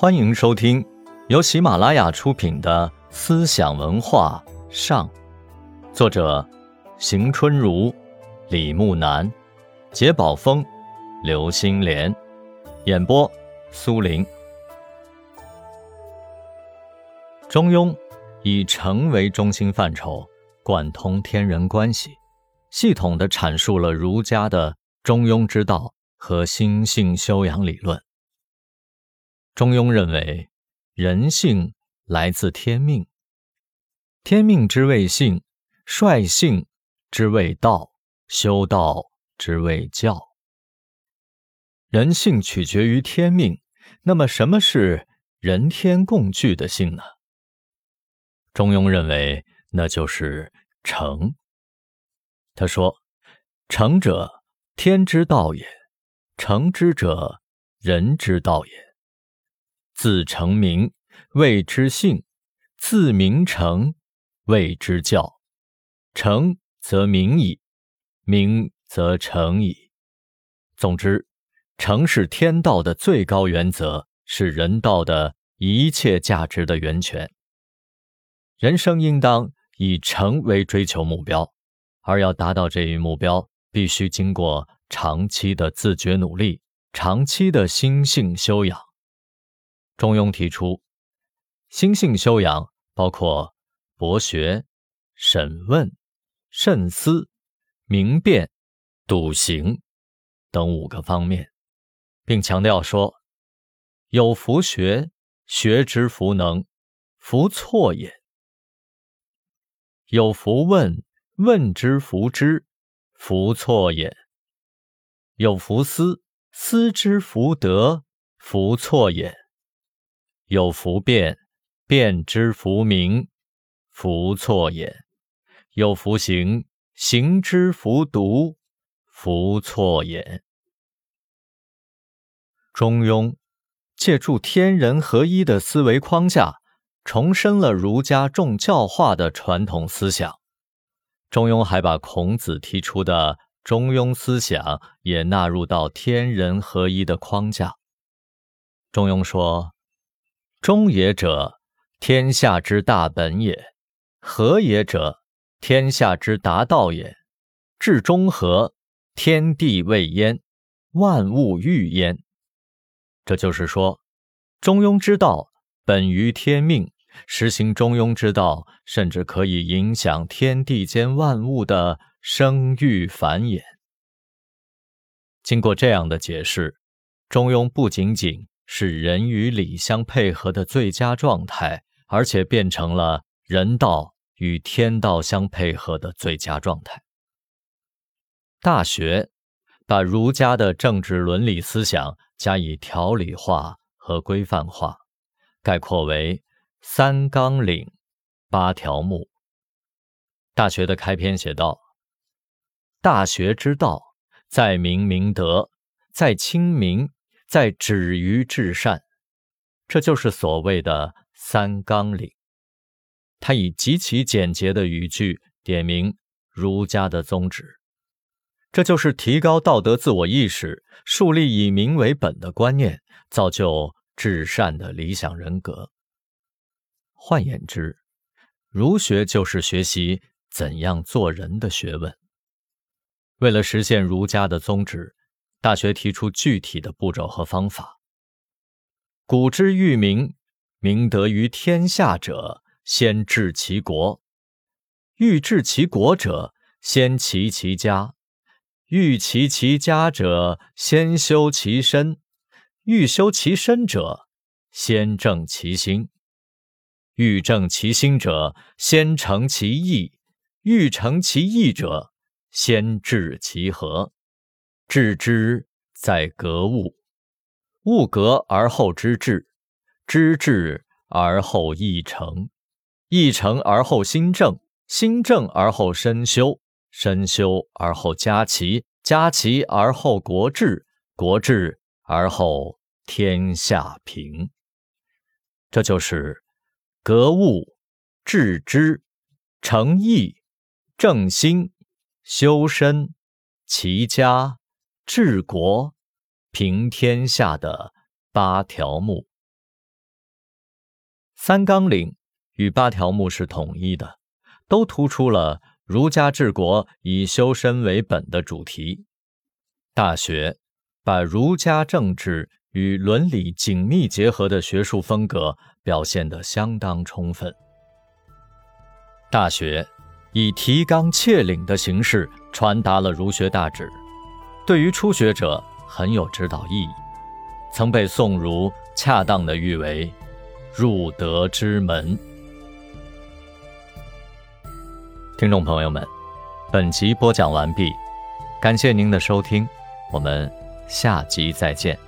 欢迎收听由喜马拉雅出品的《思想文化上》，作者邢春如、李木南、杰宝峰、刘星莲，演播苏林。中庸以诚为中心范畴，贯通天人关系，系统的阐述了儒家的中庸之道和心性修养理论。中庸认为，人性来自天命，天命之谓性，率性之谓道，修道之谓教。人性取决于天命，那么什么是人天共具的性呢？中庸认为，那就是诚。他说：“诚者，天之道也；诚之者，人之道也。”自成名，谓之性；自名成，谓之教。成则名矣，名则成矣。总之，诚是天道的最高原则，是人道的一切价值的源泉。人生应当以诚为追求目标，而要达到这一目标，必须经过长期的自觉努力，长期的心性修养。中庸提出，心性修养包括博学、审问、慎思、明辨、笃行等五个方面，并强调说：“有弗学，学之弗能，弗错也；有弗问，问之弗知，弗错也；有弗思，思之弗得，弗错也。”有福辩，辩之弗明，弗错也；有福行，行之弗独，弗错也。中庸借助天人合一的思维框架，重申了儒家重教化的传统思想。中庸还把孔子提出的中庸思想也纳入到天人合一的框架。中庸说。中也者，天下之大本也；和也者，天下之达道也。至中和，天地未焉，万物欲焉。这就是说，中庸之道本于天命，实行中庸之道，甚至可以影响天地间万物的生育繁衍。经过这样的解释，中庸不仅仅。是人与理相配合的最佳状态，而且变成了人道与天道相配合的最佳状态。《大学》把儒家的政治伦理思想加以条理化和规范化，概括为三纲领、八条目。《大学》的开篇写道：“大学之道，在明明德，在亲民。”在止于至善，这就是所谓的三纲领。他以极其简洁的语句点明儒家的宗旨，这就是提高道德自我意识，树立以民为本的观念，造就至善的理想人格。换言之，儒学就是学习怎样做人的学问。为了实现儒家的宗旨。大学提出具体的步骤和方法。古之欲明，明德于天下者，先治其国；欲治其国者，先齐其家；欲齐其家者，先修其身；欲修其身者，先正其心；欲正其心者，先诚其意；欲诚其意者，先治其和。致之在格物，物格而后知至，知至而后意诚，意诚而后心正，心正而后身修，身修而后家齐，家齐而后国治，国治而后天下平。这就是格物、致知、诚意、正心、修身、齐家。治国、平天下的八条目。三纲领与八条目是统一的，都突出了儒家治国以修身为本的主题。《大学》把儒家政治与伦理紧密结合的学术风格表现得相当充分。《大学》以提纲挈领的形式传达了儒学大旨，对于初学者很有指导意义，曾被宋儒恰当的誉为。入德之门。听众朋友们，本集播讲完毕，感谢您的收听，我们下集再见。